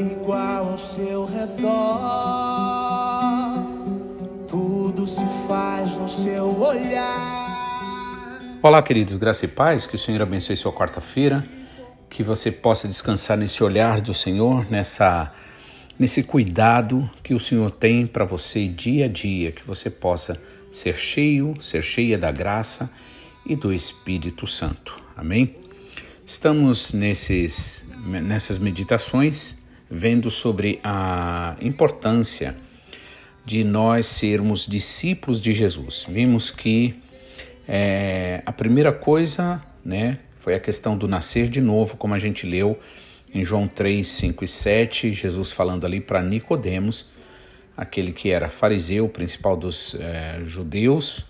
igual ao seu redor. Tudo se faz no seu olhar. Olá, queridos, graça e paz, que o Senhor abençoe sua quarta-feira, que você possa descansar nesse olhar do Senhor, nessa nesse cuidado que o Senhor tem para você dia a dia, que você possa ser cheio, ser cheia da graça e do Espírito Santo. Amém? Estamos nesses, nessas meditações vendo sobre a importância de nós sermos discípulos de Jesus. Vimos que é, a primeira coisa né, foi a questão do nascer de novo, como a gente leu em João 3, 5 e 7, Jesus falando ali para Nicodemos, aquele que era fariseu, principal dos é, judeus,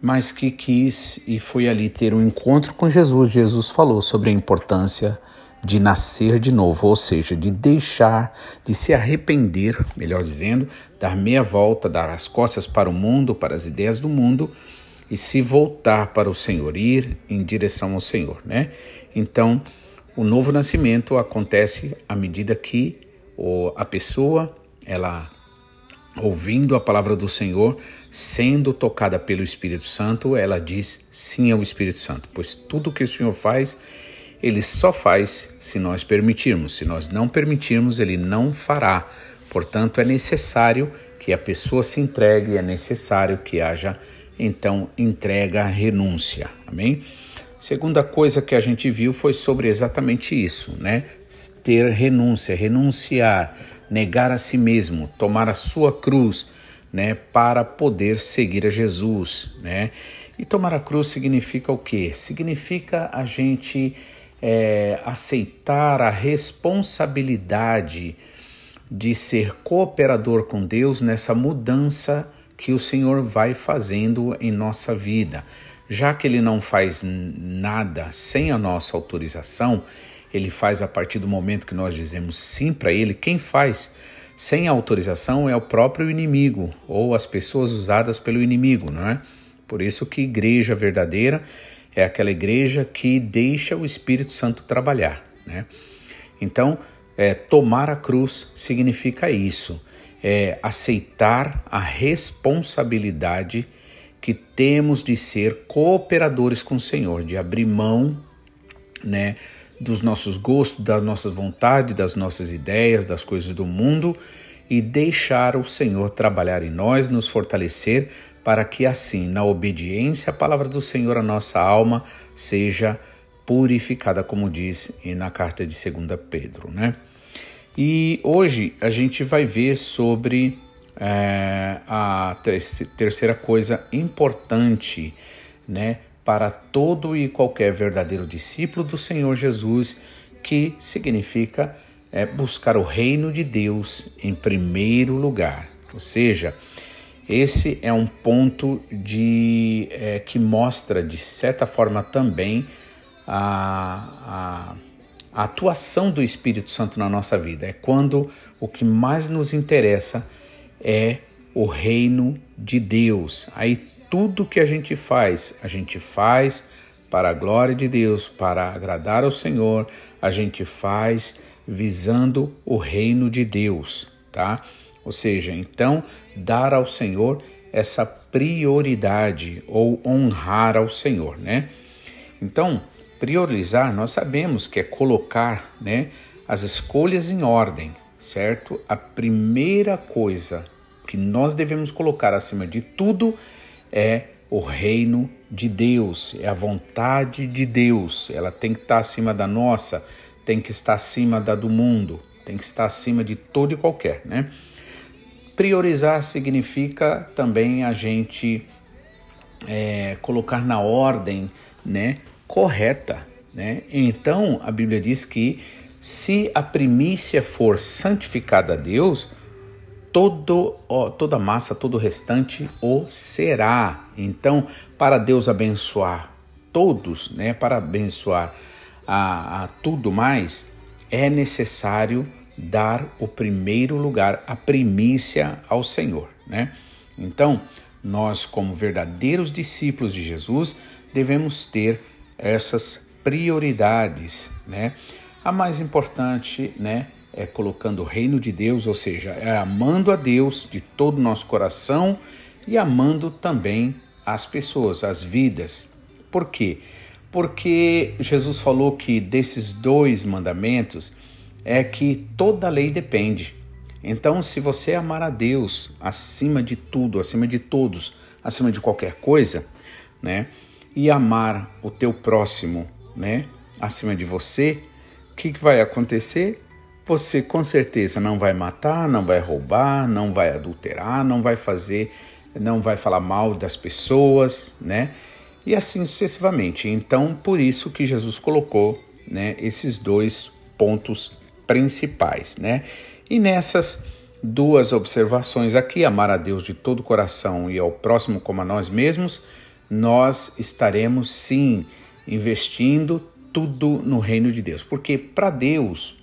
mas que quis e foi ali ter um encontro com Jesus. Jesus falou sobre a importância de nascer de novo, ou seja, de deixar, de se arrepender, melhor dizendo, dar meia volta, dar as costas para o mundo, para as ideias do mundo e se voltar para o Senhor, ir em direção ao Senhor, né? Então, o novo nascimento acontece à medida que a pessoa ela ouvindo a palavra do Senhor, sendo tocada pelo Espírito Santo, ela diz sim ao Espírito Santo, pois tudo que o Senhor faz, ele só faz se nós permitirmos. Se nós não permitirmos, ele não fará. Portanto, é necessário que a pessoa se entregue, é necessário que haja então entrega, renúncia. Amém? Segunda coisa que a gente viu foi sobre exatamente isso, né? Ter renúncia, renunciar negar a si mesmo, tomar a sua cruz, né, para poder seguir a Jesus, né? E tomar a cruz significa o quê? Significa a gente é, aceitar a responsabilidade de ser cooperador com Deus nessa mudança que o Senhor vai fazendo em nossa vida. Já que Ele não faz nada sem a nossa autorização, ele faz a partir do momento que nós dizemos sim para ele. Quem faz sem autorização é o próprio inimigo ou as pessoas usadas pelo inimigo, não é? Por isso que igreja verdadeira é aquela igreja que deixa o Espírito Santo trabalhar, né? Então, é, tomar a cruz significa isso, é aceitar a responsabilidade que temos de ser cooperadores com o Senhor, de abrir mão, né, dos nossos gostos, das nossas vontades, das nossas ideias, das coisas do mundo e deixar o Senhor trabalhar em nós, nos fortalecer, para que assim, na obediência à palavra do Senhor, a nossa alma seja purificada, como diz na carta de 2 Pedro, né? E hoje a gente vai ver sobre é, a terceira coisa importante, né? para todo e qualquer verdadeiro discípulo do Senhor Jesus, que significa é, buscar o reino de Deus em primeiro lugar. Ou seja, esse é um ponto de é, que mostra de certa forma também a, a, a atuação do Espírito Santo na nossa vida. É quando o que mais nos interessa é o reino de Deus. Aí tudo que a gente faz, a gente faz para a glória de Deus, para agradar ao Senhor, a gente faz visando o reino de Deus, tá? Ou seja, então dar ao Senhor essa prioridade ou honrar ao Senhor, né? Então, priorizar, nós sabemos que é colocar, né, as escolhas em ordem, certo? A primeira coisa que nós devemos colocar acima de tudo é o reino de Deus, é a vontade de Deus. Ela tem que estar acima da nossa, tem que estar acima da do mundo, tem que estar acima de todo e qualquer, né? Priorizar significa também a gente é, colocar na ordem, né, correta, né? Então a Bíblia diz que se a primícia for santificada a Deus, todo, ó, toda massa, todo o restante o será. Então, para Deus abençoar todos, né, para abençoar a, a tudo mais, é necessário dar o primeiro lugar, a primícia ao Senhor, né? Então, nós, como verdadeiros discípulos de Jesus, devemos ter essas prioridades, né? A mais importante, né, é colocando o reino de Deus, ou seja, é amando a Deus de todo o nosso coração e amando também as pessoas, as vidas. Por quê? Porque Jesus falou que desses dois mandamentos é que toda lei depende. Então, se você amar a Deus acima de tudo, acima de todos, acima de qualquer coisa, né? E amar o teu próximo, né? Acima de você, o que, que vai acontecer? Você com certeza não vai matar, não vai roubar, não vai adulterar, não vai fazer, não vai falar mal das pessoas, né? E assim sucessivamente. Então, por isso que Jesus colocou, né, esses dois pontos principais, né? E nessas duas observações aqui, amar a Deus de todo o coração e ao próximo como a nós mesmos, nós estaremos sim investindo tudo no reino de Deus. Porque para Deus,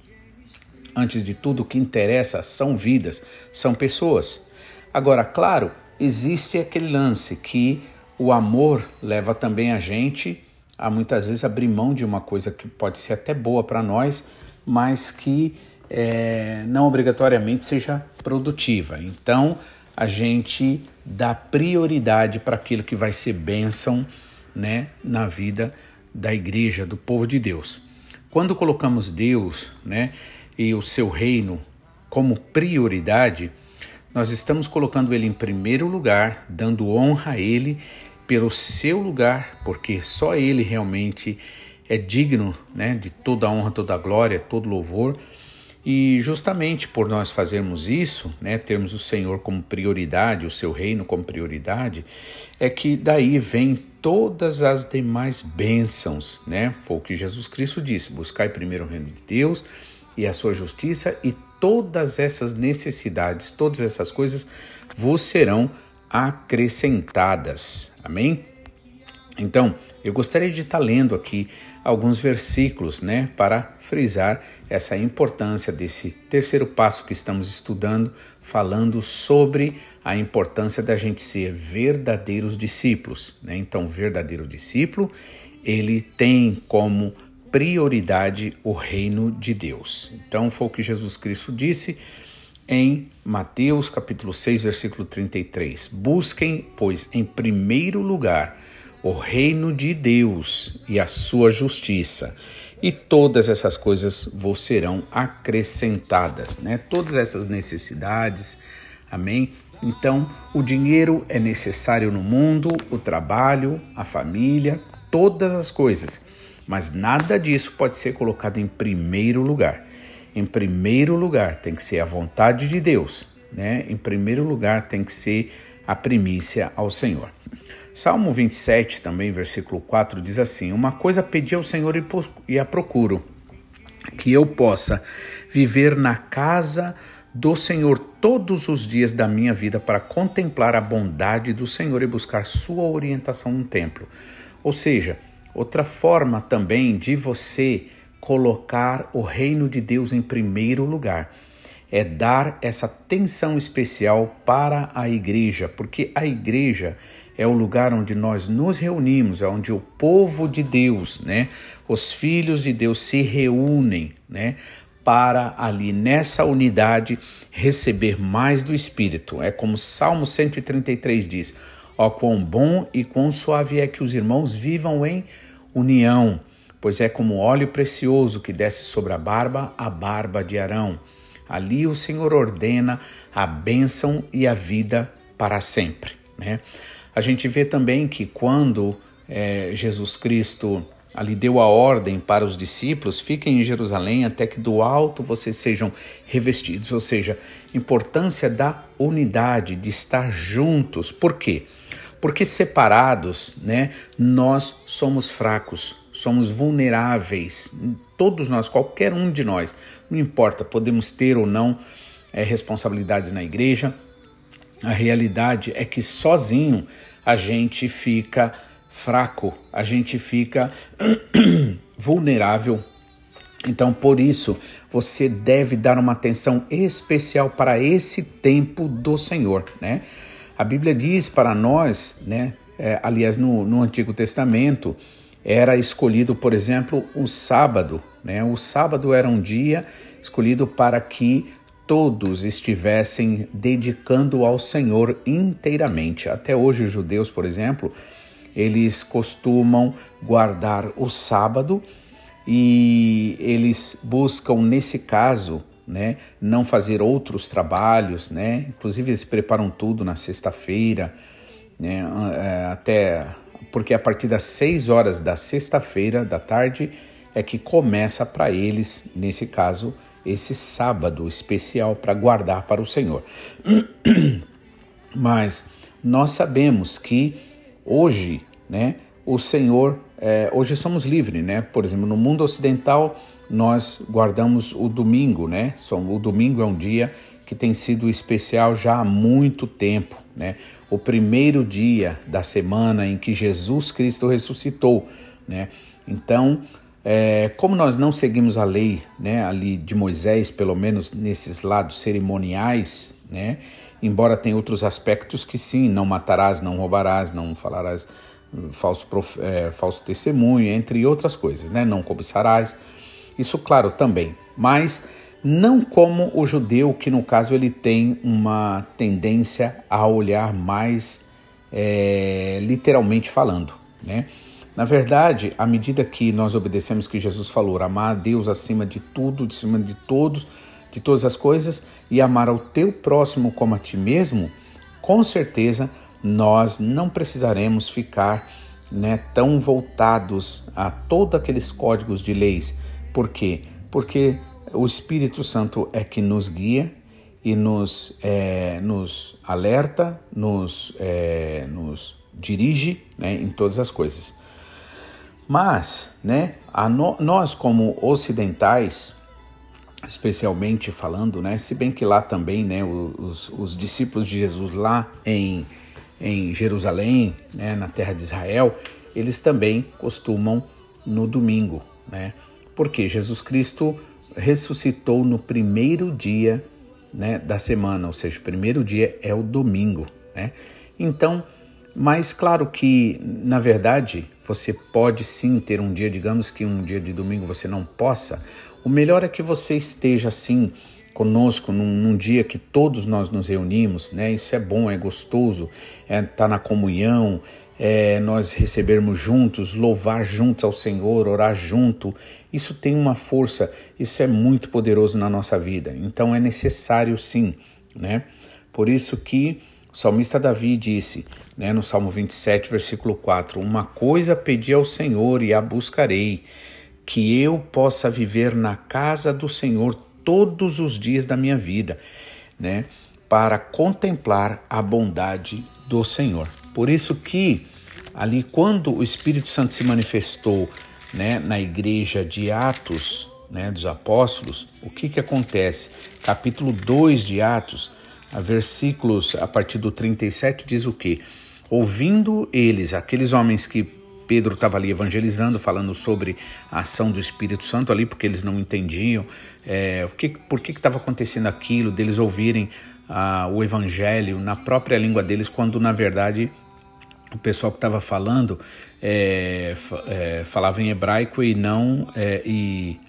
antes de tudo, o que interessa são vidas, são pessoas. Agora, claro, existe aquele lance que o amor leva também a gente a muitas vezes abrir mão de uma coisa que pode ser até boa para nós, mas que é, não obrigatoriamente seja produtiva. Então, a gente dá prioridade para aquilo que vai ser bênção né, na vida da igreja, do povo de Deus. Quando colocamos Deus né, e o seu reino como prioridade, nós estamos colocando ele em primeiro lugar, dando honra a ele pelo seu lugar, porque só ele realmente é digno né, de toda honra, toda glória, todo louvor. E justamente por nós fazermos isso, né, termos o Senhor como prioridade, o seu reino como prioridade, é que daí vem todas as demais bênçãos, né? Foi o que Jesus Cristo disse: buscai primeiro o reino de Deus e a sua justiça, e todas essas necessidades, todas essas coisas vos serão acrescentadas. Amém? Então, eu gostaria de estar lendo aqui alguns versículos, né, para frisar essa importância desse terceiro passo que estamos estudando, falando sobre a importância da gente ser verdadeiros discípulos, né? Então, verdadeiro discípulo, ele tem como prioridade o reino de Deus. Então, foi o que Jesus Cristo disse em Mateus capítulo 6, versículo 33. Busquem, pois, em primeiro lugar o reino de Deus e a sua justiça. E todas essas coisas vos serão acrescentadas, né? Todas essas necessidades, amém? Então, o dinheiro é necessário no mundo, o trabalho, a família, todas as coisas, mas nada disso pode ser colocado em primeiro lugar. Em primeiro lugar tem que ser a vontade de Deus, né? Em primeiro lugar tem que ser a primícia ao Senhor. Salmo 27, também, versículo 4, diz assim: Uma coisa pedi ao Senhor e a procuro, que eu possa viver na casa do Senhor todos os dias da minha vida para contemplar a bondade do Senhor e buscar sua orientação no templo. Ou seja, outra forma também de você colocar o reino de Deus em primeiro lugar é dar essa atenção especial para a igreja, porque a igreja é o lugar onde nós nos reunimos, é onde o povo de Deus, né, os filhos de Deus se reúnem, né, para ali nessa unidade receber mais do Espírito. É como Salmo 133 diz: Ó quão bom e quão suave é que os irmãos vivam em união, pois é como óleo precioso que desce sobre a barba, a barba de Arão. Ali o Senhor ordena a bênção e a vida para sempre. Né? A gente vê também que quando é, Jesus Cristo ali deu a ordem para os discípulos: fiquem em Jerusalém até que do alto vocês sejam revestidos, ou seja, importância da unidade, de estar juntos. Por quê? Porque separados, né, nós somos fracos, somos vulneráveis. Todos nós, qualquer um de nós, não importa, podemos ter ou não é, responsabilidades na igreja, a realidade é que sozinho a gente fica fraco, a gente fica vulnerável. Então, por isso, você deve dar uma atenção especial para esse tempo do Senhor, né? A Bíblia diz para nós, né? É, aliás, no, no Antigo Testamento, era escolhido, por exemplo, o sábado, né? O sábado era um dia escolhido para que todos estivessem dedicando ao Senhor inteiramente. Até hoje, os judeus, por exemplo, eles costumam guardar o sábado e eles buscam, nesse caso, né, não fazer outros trabalhos, né? Inclusive eles preparam tudo na sexta-feira, né, é, até porque a partir das seis horas da sexta-feira da tarde é que começa para eles, nesse caso, esse sábado especial para guardar para o Senhor. Mas nós sabemos que hoje, né, o Senhor, é, hoje somos livres, né? Por exemplo, no mundo ocidental nós guardamos o domingo, né? O domingo é um dia que tem sido especial já há muito tempo, né? O primeiro dia da semana em que Jesus Cristo ressuscitou, né? Então, é, como nós não seguimos a lei, né, ali de Moisés, pelo menos nesses lados cerimoniais, né? Embora tenha outros aspectos que sim, não matarás, não roubarás, não falarás falso, é, falso testemunho, entre outras coisas, né? Não cobiçarás. Isso, claro, também, mas não como o judeu, que no caso ele tem uma tendência a olhar mais é, literalmente falando, né? Na verdade, à medida que nós obedecemos que Jesus falou, amar a Deus acima de tudo, acima de todos, de todas as coisas, e amar ao teu próximo como a ti mesmo, com certeza nós não precisaremos ficar né, tão voltados a todos aqueles códigos de leis por quê? Porque o Espírito Santo é que nos guia e nos, é, nos alerta, nos, é, nos dirige né, em todas as coisas. Mas, né, no, nós como ocidentais, especialmente falando, né, se bem que lá também, né, os, os discípulos de Jesus lá em, em Jerusalém, né, na terra de Israel, eles também costumam no domingo, né, porque Jesus Cristo ressuscitou no primeiro dia né, da semana, ou seja, o primeiro dia é o domingo. Né? Então, mas claro que, na verdade, você pode sim ter um dia, digamos que um dia de domingo você não possa. O melhor é que você esteja assim conosco num, num, dia que todos nós nos reunimos, né? Isso é bom, é gostoso, é estar tá na comunhão, é, nós recebermos juntos, louvar juntos ao Senhor, orar junto, isso tem uma força, isso é muito poderoso na nossa vida. Então é necessário sim, né? Por isso que o salmista Davi disse, né, no Salmo 27, versículo 4: Uma coisa pedi ao Senhor e a buscarei, que eu possa viver na casa do Senhor todos os dias da minha vida, né? Para contemplar a bondade do Senhor. Por isso que ali quando o Espírito Santo se manifestou né, na igreja de Atos né, dos Apóstolos, o que, que acontece? Capítulo 2 de Atos, a versículos a partir do 37 diz o que? Ouvindo eles, aqueles homens que Pedro estava ali evangelizando, falando sobre a ação do Espírito Santo ali, porque eles não entendiam é, o que, por que estava acontecendo aquilo, deles ouvirem ah, o evangelho na própria língua deles, quando na verdade o pessoal que estava falando é, é, falava em hebraico e não é, e,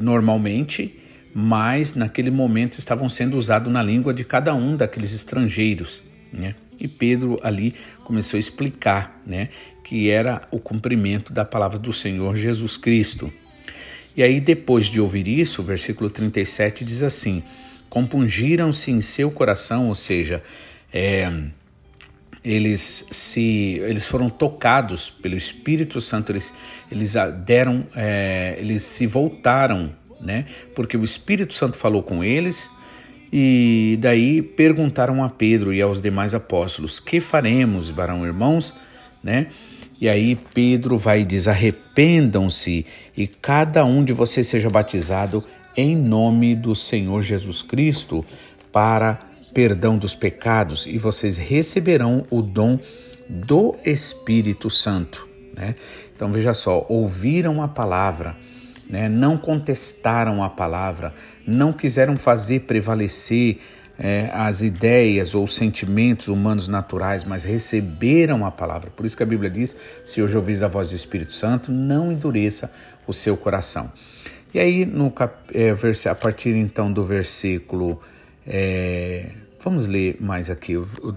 normalmente, mas naquele momento estavam sendo usados na língua de cada um daqueles estrangeiros, né? E Pedro ali começou a explicar, né, que era o cumprimento da palavra do Senhor Jesus Cristo. E aí depois de ouvir isso, o versículo 37 diz assim: compungiram-se em seu coração, ou seja, é, eles se eles foram tocados pelo Espírito Santo eles eles deram é, eles se voltaram né porque o Espírito Santo falou com eles e daí perguntaram a Pedro e aos demais apóstolos que faremos varão irmãos né e aí Pedro vai e diz arrependam-se e cada um de vocês seja batizado em nome do Senhor Jesus Cristo para perdão dos pecados e vocês receberão o dom do Espírito Santo. Né? Então veja só, ouviram a palavra, né? não contestaram a palavra, não quiseram fazer prevalecer é, as ideias ou os sentimentos humanos naturais, mas receberam a palavra. Por isso que a Bíblia diz: se hoje ouvis a voz do Espírito Santo, não endureça o seu coração. E aí, no, é, a partir então do versículo. É, vamos ler mais aqui, o, o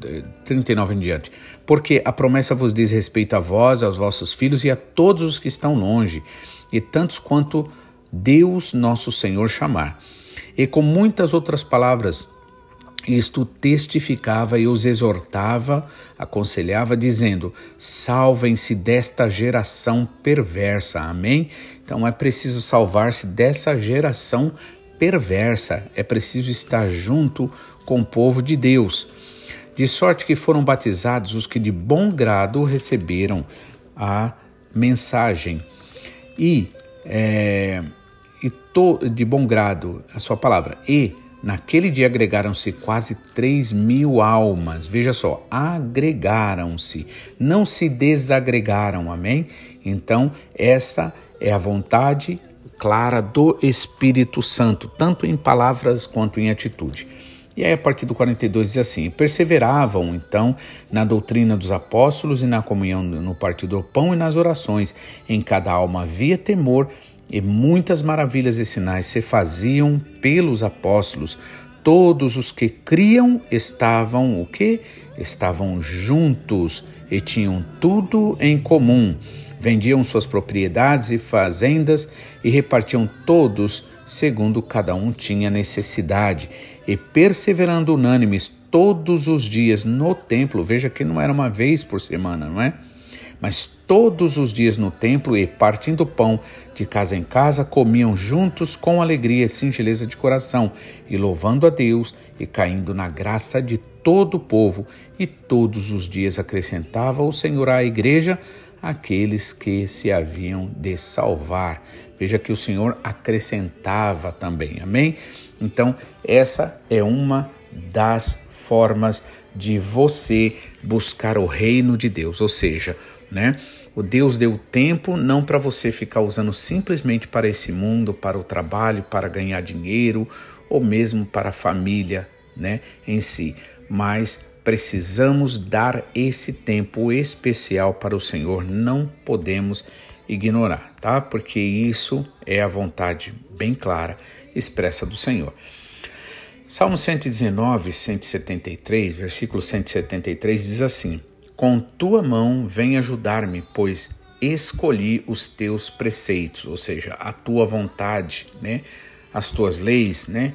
39 em diante. Porque a promessa vos diz respeito a vós, aos vossos filhos e a todos os que estão longe, e tantos quanto Deus nosso Senhor chamar. E com muitas outras palavras isto testificava e os exortava, aconselhava, dizendo: salvem-se desta geração perversa. Amém? Então é preciso salvar-se dessa geração perversa, é preciso estar junto com o povo de Deus. De sorte que foram batizados os que de bom grado receberam a mensagem. E, é, e to, de bom grado a sua palavra. E Naquele dia agregaram-se quase três mil almas. Veja só, agregaram-se, não se desagregaram, amém? Então, essa é a vontade clara do Espírito Santo, tanto em palavras quanto em atitude. E aí, a partir do 42 diz assim: Perseveravam, então, na doutrina dos apóstolos e na comunhão no partido do pão e nas orações. Em cada alma havia temor e muitas maravilhas e sinais se faziam pelos apóstolos. Todos os que criam estavam o que? Estavam juntos e tinham tudo em comum. Vendiam suas propriedades e fazendas e repartiam todos segundo cada um tinha necessidade. E perseverando unânimes todos os dias no templo, veja que não era uma vez por semana, não é? mas todos os dias no templo e partindo pão de casa em casa comiam juntos com alegria e singeleza de coração e louvando a Deus e caindo na graça de todo o povo e todos os dias acrescentava o Senhor à igreja aqueles que se haviam de salvar. Veja que o Senhor acrescentava também. Amém? Então, essa é uma das formas de você buscar o reino de Deus, ou seja, né? O Deus deu tempo não para você ficar usando simplesmente para esse mundo, para o trabalho, para ganhar dinheiro ou mesmo para a família, né, em si, mas precisamos dar esse tempo especial para o Senhor, não podemos ignorar, tá? Porque isso é a vontade bem clara expressa do Senhor. Salmo 119, 173, versículo 173 diz assim: com tua mão vem ajudar-me, pois escolhi os teus preceitos, ou seja, a tua vontade, né? As tuas leis, né?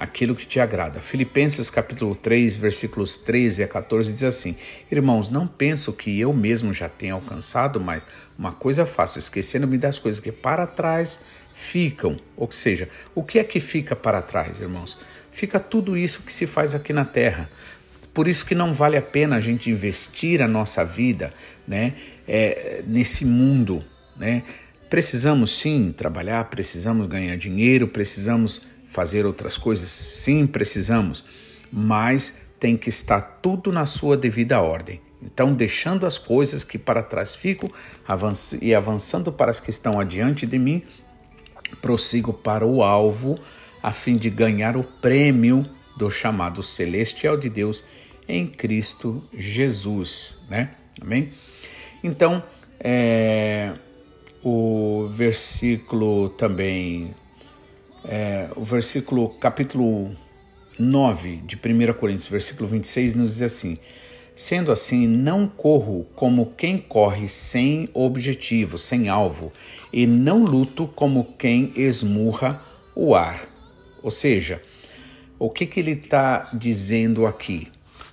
Aquilo que te agrada. Filipenses capítulo 3, versículos 13 a 14 diz assim: Irmãos, não penso que eu mesmo já tenha alcançado, mas uma coisa faço, esquecendo-me das coisas que para trás ficam. Ou seja, o que é que fica para trás, irmãos? Fica tudo isso que se faz aqui na terra. Por isso que não vale a pena a gente investir a nossa vida né, é, nesse mundo. Né? Precisamos sim trabalhar, precisamos ganhar dinheiro, precisamos fazer outras coisas, sim, precisamos, mas tem que estar tudo na sua devida ordem. Então, deixando as coisas que para trás ficam e avançando para as que estão adiante de mim, prossigo para o alvo a fim de ganhar o prêmio do chamado celestial de Deus em Cristo Jesus, né? Amém? Então, é, o versículo também, é, o versículo, capítulo 9 de 1 Coríntios, versículo 26, nos diz assim: Sendo assim, não corro como quem corre sem objetivo, sem alvo, e não luto como quem esmurra o ar. Ou seja, o que, que ele está dizendo aqui?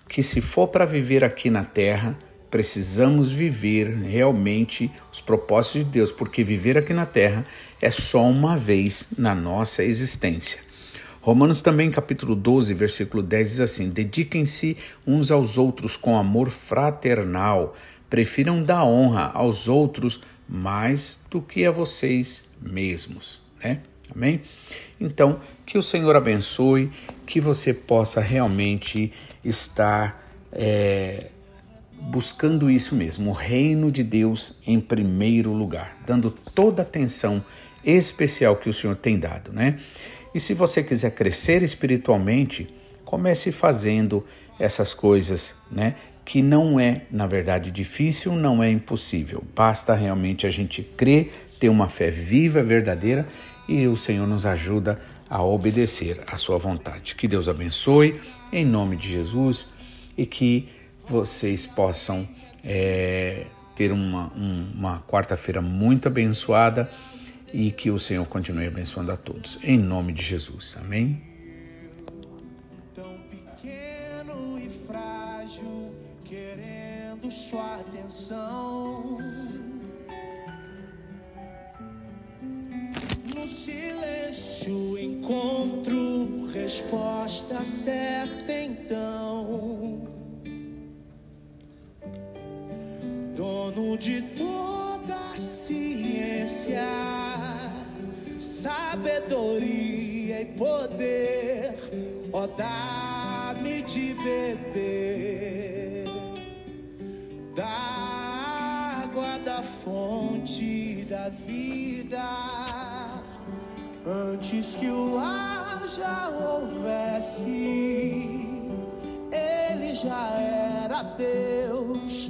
que se for para viver aqui na terra, precisamos viver realmente os propósitos de Deus, porque viver aqui na terra é só uma vez na nossa existência. Romanos também, capítulo 12, versículo 10 diz assim: Dediquem-se uns aos outros com amor fraternal, prefiram dar honra aos outros mais do que a vocês mesmos, né? Amém? Então, que o Senhor abençoe, que você possa realmente estar é, buscando isso mesmo, o reino de Deus em primeiro lugar, dando toda a atenção especial que o Senhor tem dado, né? E se você quiser crescer espiritualmente, comece fazendo essas coisas, né? Que não é, na verdade, difícil, não é impossível. Basta realmente a gente crer, ter uma fé viva, verdadeira e o Senhor nos ajuda a obedecer à sua vontade. Que Deus abençoe em nome de Jesus e que vocês possam é, ter uma, um, uma quarta-feira muito abençoada e que o Senhor continue abençoando a todos. Em nome de Jesus. Amém. Tão pequeno e frágil, querendo sua atenção. No silêncio encontro resposta certa então. Dono de toda ciência, sabedoria e poder, ó dá-me de beber da água da fonte da vida. Antes que o ar já houvesse, ele já era Deus,